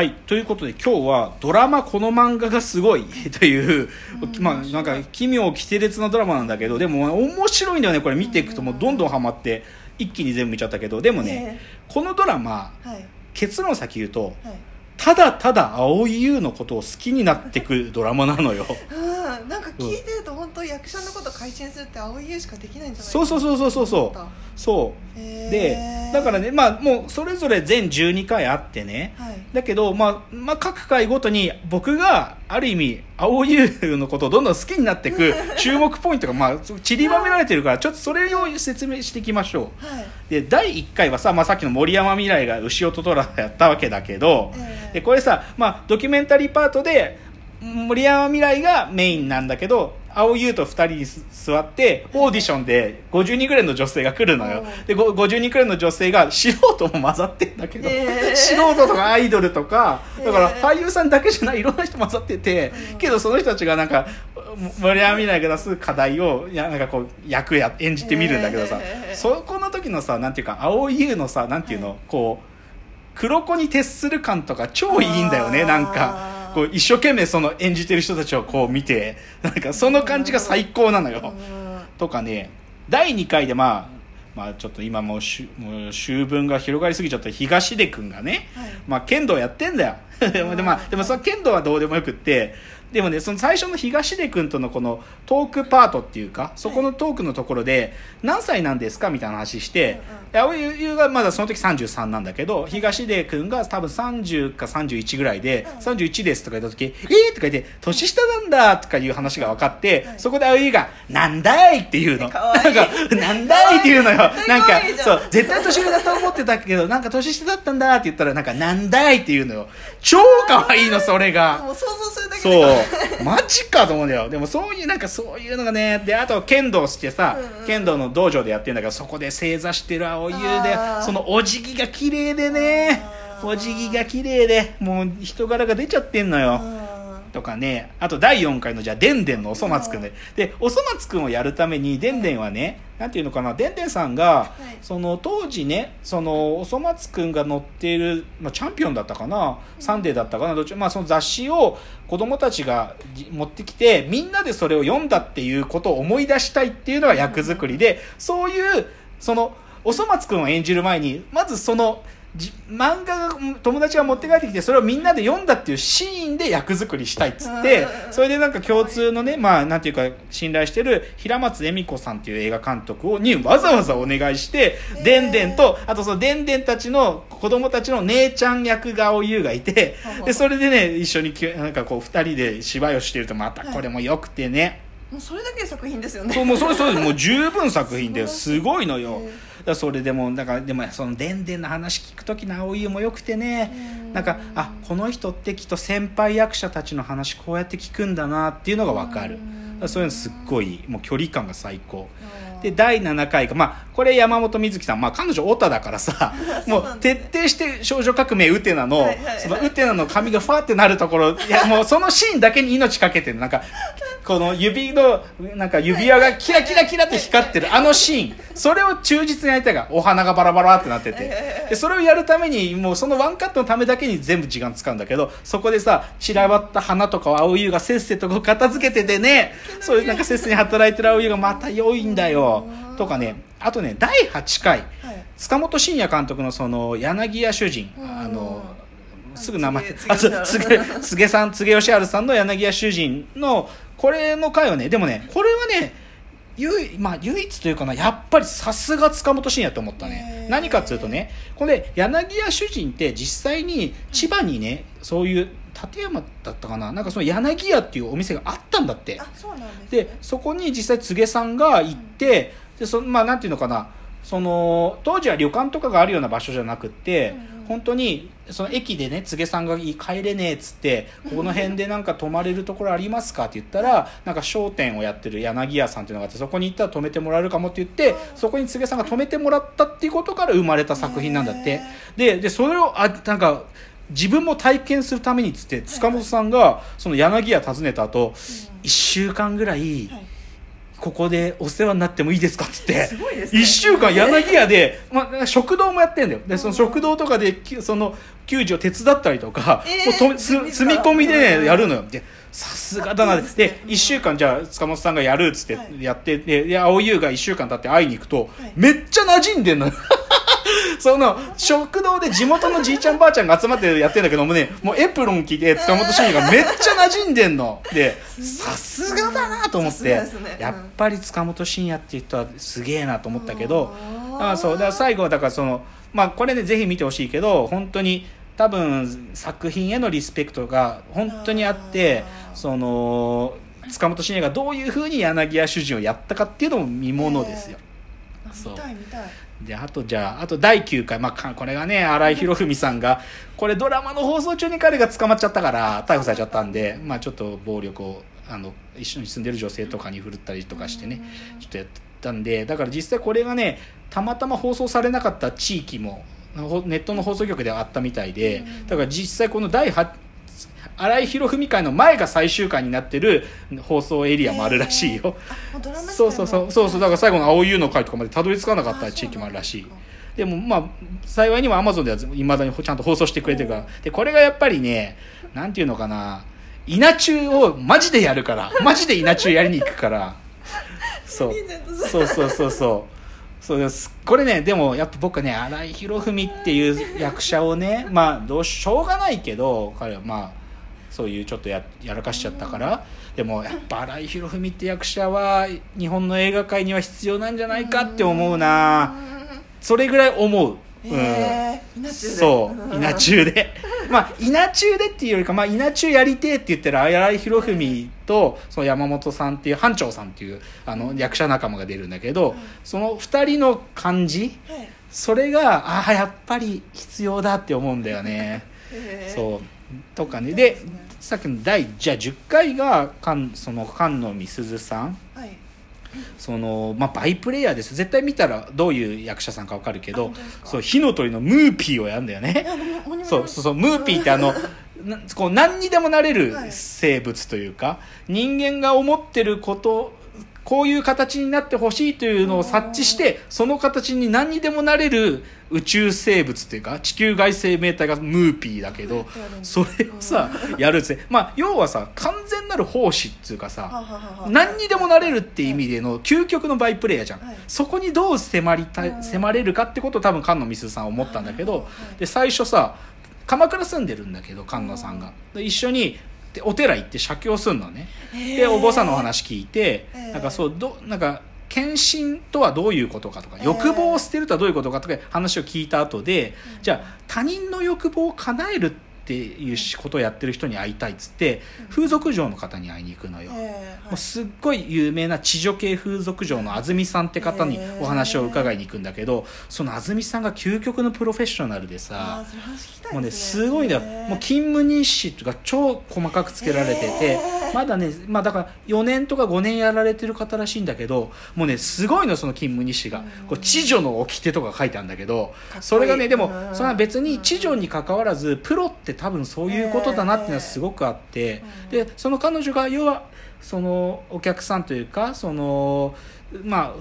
はいということで今日はドラマ「この漫画がすごい」という、うん、まあなんか奇妙奇天烈なドラマなんだけどでも面白いんだよねこれ見ていくともうどんどんハマって一気に全部見ちゃったけどでもね、えー、このドラマ、はい、結論先言うと、はい。ただただ蒼井優のことを好きになってくドラマなのよ。うんなんか聞いてると本当役者のこと改心するって蒼井優しかできないんじゃないそうそうそうそうそうそう。そう。でだからねまあもうそれぞれ全12回あってね、はい、だけど、まあ、まあ各回ごとに僕がある意味蒼井優のことをどんどん好きになっていく 注目ポイントがまあ散りばめられてるからちょっとそれを説明していきましょう、はい、で第1回はさ、まあ、さっきの森山未来が牛音虎やったわけだけど、えー、でこれさ、まあ、ドキュメンタリーパートで森山未来がメインなんだけど青優と2人に座ってオーディションで50人ぐらいの女性が来るのよ。で50人くらいの女性が素人も混ざってんだけど、えー、素人とかアイドルとかだから俳優さんだけじゃないいろんな人混ざってて、けどその人たちがなんか森山未来が出す課題をやなんかこう役や演じてみるんだけどさ、えー、そこの時のさなんていうか青優のさなんていうの、こう黒子に徹する感とか超いいんだよねなんか。こう一生懸命その演じてる人たちをこう見てなんかその感じが最高なのよ。とかね第2回でまあまあちょっと今もうしもう秋分が広がりすぎちゃった東出君がね、はい、まあ剣道やってんだよ。でも、まあ、でもその剣道はどうでもよくって、でもね、その最初の東出君とのこのトークパートっていうか、そこのトークのところで、何歳なんですかみたいな話して、青井優がまだその時33なんだけど、東出君が多分30か31ぐらいで、31ですとか言った時、えーとか言って、年下なんだとかいう話が分かって、そこで青井優が、なんだいっていうの。なんか、なんだいっていうのよ。なんか、そう、絶対年上だと思ってたけど、なんか年下だったんだって言ったら、なんか、なんだいっていうのよ。超可愛いの、それが。もう想像するだけで。マジかと思うんだよ。でもそういう、なんかそういうのがね、で、あと剣道してさ、うんうん、剣道の道場でやってんだけど、そこで正座してる青湯で、そのお辞儀が綺麗でね、お辞儀が綺麗で、もう人柄が出ちゃってんのよ。とかね、あと第4回のじゃあ、でんでんのおそ松くんで。で、おそ松くんをやるために、でんでんはね、なんていうのかな、でんでんさんが、はい、その当時ね、そのおそ松くんが載っている、まあ、チャンピオンだったかな、サンデーだったかな、どっちまあその雑誌を子供たちが持ってきて、みんなでそれを読んだっていうことを思い出したいっていうのが役作りで、そういう、その、おそ松くんを演じる前に、まずその、漫画が友達が持って帰ってきてそれをみんなで読んだっていうシーンで役作りしたいっつってそれでなんか共通のねまあなんていうか信頼してる平松恵美子さんっていう映画監督をにわざわざお願いしてでんでんとあとそのでんでんたちの子供たちの姉ちゃん役がお優がいてでそれでね一緒になんかこう二人で芝居をしてるとまたこれもよくてね、もうそれだけで作品ですよね。そうもうそれそれもう十分作品で す。ごいのよだそれでもだからでもそのでんでんの話聞く時の青い湯もよくてね。なんかあこの人ってきっと先輩役者たちの話こうやって聞くんだなっていうのが分かる。そういうのすっごいもう距離感が最高。で第7回がまあこれ山本美月さん。まあ彼女オタだからさ もう徹底して少女革命ウテナの、そのウテナの髪がファーってなるところ。いやもうそのシーンだけに命かけてるなんかこの指のなんか指輪がキラキラキラって光ってるあのシーン。それを忠実にやりたいがお花がバラバラってなってて。でそれをやるためにもうそのワンカットのためだけに全部時間使うんだけどそこでさ散らばった花とかを青湯がせっせとこう片付けててねそういうなんかせっせに働いてる青湯がまた良いんだよ。とかね。あとね第8回、塚本慎也監督のその柳家主人。あのすぐ名前、あ、つ、つげ、つげさん、つげよしあるさんの柳家主人のこれの回はね、でもね、これはね、唯,、まあ、唯一というかな、やっぱりさすが塚本慎也と思ったね。何かっていうとね、これ、柳家主人って実際に千葉にね、そういう、立山だったかななんかその柳家っていうお店があったんだって。あ、そです、ね、で、そこに実際柘植さんが行って、うん、で、そまあ、なんていうのかな、その、当時は旅館とかがあるような場所じゃなくって、うん本当にその駅でね柘さんが帰れねえっつってこの辺でなんか泊まれるところありますか？って言ったらなんか商店をやってる柳家さんっていうのがあってそこに行ったら泊めてもらえるかもって言ってそこに柘さんが泊めてもらったっていうことから生まれた作品なんだって。ででそれをあなんか自分も体験するためにっつって塚本さんがその柳家訪ねた後1週間ぐらいここでお世話になってもいいですかっつって。ね。1週間柳屋で、まあ、食堂もやってんだよ。でその食堂とかできその給仕を手伝ったりとか、えーもうとつ積み込みでねやるのよ。でさすがだな。ですね。で1週間じゃあ塚本さんがやるっつってはい。やって、でで青優が1週間経って会いに行くと、はい。めっちゃ馴染んでんのよ その食堂で地元のじいちゃんばあちゃんが集まってやってんだけどもねもうエプロン着て塚本慎也がめっちゃ馴染んでんの。でさすがだなと思って、ね。うん。やっぱり塚本慎也っていう人はすげえなと思ったけどあそうだから最後はだからそのまあこれでぜひ見てほしいけど本当に多分作品へのリスペクトが本当にあってその塚本慎也がどういうふうに柳家主人をやったかっていうのも見ものですよ。あそう。見たい見たい。であとじゃああと第9回、まあか、これがね新井博文さんがこれドラマの放送中に彼が捕まっちゃったから逮捕されちゃったんで、まあ、ちょっと暴力をあの一緒に住んでる女性とかに振るったりとかしてねちょっとやったんでだから実際これがねたまたま放送されなかった地域もほネットの放送局ではあったみたいでだから実際この第8新井博文会の前が最終回になってる放送エリアもあるらしいよ。そうそうそう。そうそう。だから最後の青湯の会とかまでたどり着かなかったあ地域もあるらしい。ででもまあ幸いにもアマゾンではいまだにちゃんと放送してくれてるから。でこれがやっぱりねなんていうのかな。稲中をマジでやるから。マジで稲中やりに行くから。そう。そうそうそうそう。そうです。これねでもやっぱ僕はね新井博文っていう役者をねまあどうししょうがないけど彼は。まあそういうちょっとややらかしちゃったからでもやっぱ新井博文って役者は日本の映画界には必要なんじゃないかって思うな。それぐらい思う、うん。えー、稲中で。そう。稲中で。まあ稲中でっていうよりか、まあ、稲中やりてえって言ってる新井博文とその山本さんっていう班長さんっていうあの役者仲間が出るんだけど、その2人の感じはい。それがああやっぱり必要だって思うんだよね。えー。そうとかね。でさっきの第じゃあ10回が菅その菅野美鈴さん。はい。そのまあバイプレイヤーです絶対見たらどういう役者さんか分かるけどそう火の鳥のムーピーをやるんだよね。そうそうそうムーピーってあの なこう何にでもなれるはい。生物というか、人間が思ってることこういう形になってほしいというのを察知してその形に何にでもなれる宇宙生物っていうか地球外生命体がムーピーだけどそれをさやるっつってまあ要はさ完全なる奉仕っていうかさ何にでもなれるっていう意味での究極のバイプレイヤーじゃん、はい。そこにどう迫りた迫れるかってことを多分菅野美鈴さんは思ったんだけど、はいで最初さ鎌倉住ん。でるんだけど菅野さんがで一緒にでお寺行って写経すんのね。でお坊さんのお話聞いて、えー。なんかそうどなんか献身とはどういうことかとか、えー。欲望を捨てるとはどういうことかとか話を聞いた後で、じゃあ他人の欲望を叶えるっていうことをやってる人に会いたいっつって、風俗嬢の方に会いに行くのよ、えーもうすっごい有名な地女系風俗嬢の安住さんって方にお話を伺いに行くんだけどその安住さんが究極のプロフェッショナルであさもうねですごいんだよもう勤務日誌とか超細かくつけられててまだねまあだから4年とか5年やられてる方らしいんだけどもうねすごいのその勤務日誌が。うん。こう知女の掟とか書いてあるんだけどそれがねでもうん。それは別に知女に関わらずプロって多分そういうことだなっていうのはすごくあってうんでその彼女が要はそのお客さんというかそのま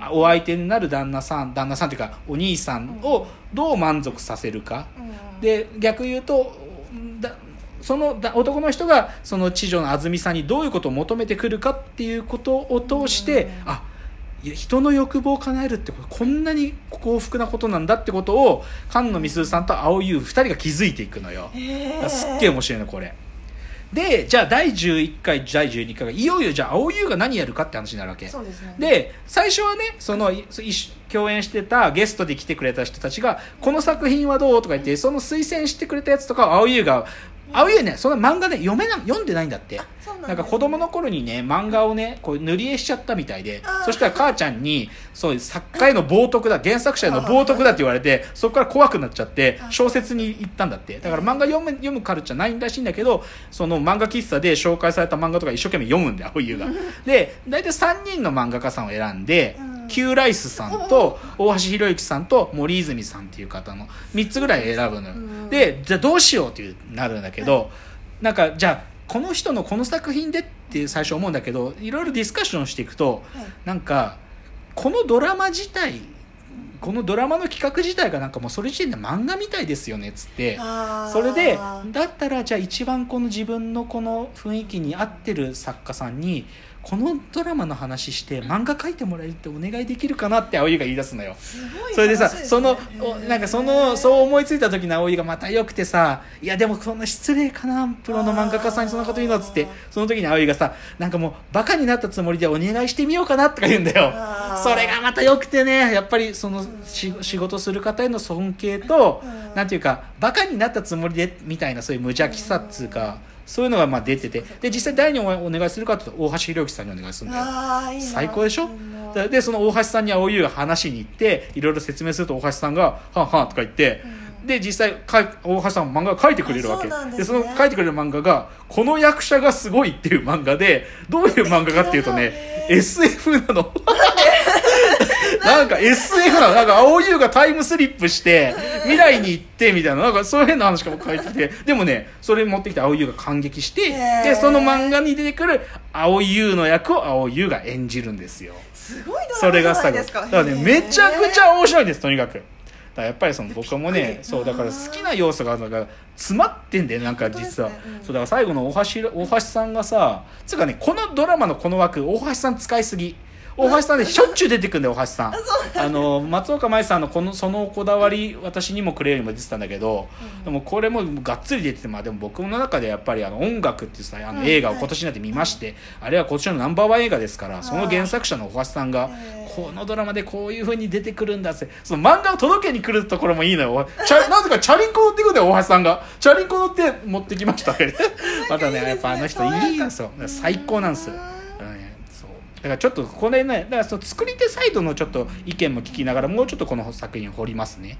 あお相手になる旦那さん旦那さんというかお兄さんをどう満足させるか。うんで逆言うとだそのだ男の人がその知女の安住さんにどういうことを求めてくるかっていうことを通して、うん。あ人の欲望を叶えるってことこんなに幸福なことなんだってことを菅野美鈴さんと青優2人が気づいていくのよ。へーすっげえ面白いのこれでじゃあ第11回第12回がいよいよじゃあ青優が何やるかって話になるわけですねで最初はねそのい一緒共演してたゲストで来てくれた人たちが「この作品はどう?」とか言ってその推薦してくれたやつとかを青優が青優ね。その漫画ね読めな読んでないんだって。なんですなんか子供の頃にね漫画をねこう塗り絵しちゃったみたいでそしたら母ちゃんにそう作家への冒涜だ原作者への冒涜だって言われてそこから怖くなっちゃってあ小説に行ったんだって。だから漫画読む読むカルチャーないらしいんだけどその漫画喫茶で紹介された漫画とか一生懸命読むんだよ青優が。で大体3人の漫画家さんを選んでうん。キューライスさんと大橋博之さんと森泉さんっていう方の3つぐらい選ぶのよ。うんでじゃあどうしようっていうなるんだけどなんかじゃあこの人のこの作品でって最初思うんだけどいろいろディスカッションしていくと、はい、なんかこのドラマ自体このドラマの企画自体がなんかもうそれ時点で漫画みたいですよねっつってそれでだったらじゃあ一番この自分のこの雰囲気に合ってる作家さんにこのドラマの話して漫画描いてもらえるってお願いできるかなって葵が言い出すのよ。それでさそのなんかそのそう思いついた時の葵がまたよくてさいやでもそんな失礼かなプロの漫画家さんにそんなこと言うのっつってその時に葵がさなんかもうバカになったつもりでお願いしてみようかなとか言うんだよ。それがまたよくてねやっぱりその仕事する方への尊敬となんていうかバカになったつもりでみたいなそういう無邪気さっつうか。そういうのがまあ出ててで実際誰にお願いするかというと大橋宏之さんにお願いするんだよ。最高でしょ？でその大橋さんに青湯が話しに行っていろいろ説明すると大橋さんが「はんはん」とか言って、うん、で実際大橋さん漫画を描いてくれるわけ。で、ね、その描いてくれる漫画が「この役者がすごい」っていう漫画でどういう漫画かっていうとね SF なの なんか SF なの。なんか青優がタイムスリップして未来に行ってみたいな。なんかそういう変な話かも書いてて。でもねそれ持ってきて青優が感激してでその漫画に出てくる青優の役を青優が演じるんですよ。すごいそれが最後。だからねめちゃくちゃ面白いですとにかく。だやっぱりその僕もねそうだから好きな要素が詰まってんだよなんか実は、ねうん、そうだから最後の大橋大橋さんがさつうかねこのドラマのこの枠大橋さん使いすぎ大橋さんでしょっちゅう出てくるんだよ大橋さん。あの松岡茉優さんのこのそのこだわり私にもくれよにも出てたんだけど、うん、でもこれもがっつり出ててまあでも僕の中でやっぱりあの音楽っていうさあの映画を今年になって見まして、はいあれは今年のナンバーワン映画ですからその原作者の大橋さんがこのドラマでこういうふうに出てくるんだってその漫画を届けに来るところもいいのよ。チャ なぜかチャリンコ乗ってくるんだよ大橋さんがチャリンコ乗って持ってきました またねやっぱあの人いいんですよ。最高なんですだからちょっとこれねだからその作り手サイドのちょっと意見も聞きながらもうちょっとこの作品を掘りますね。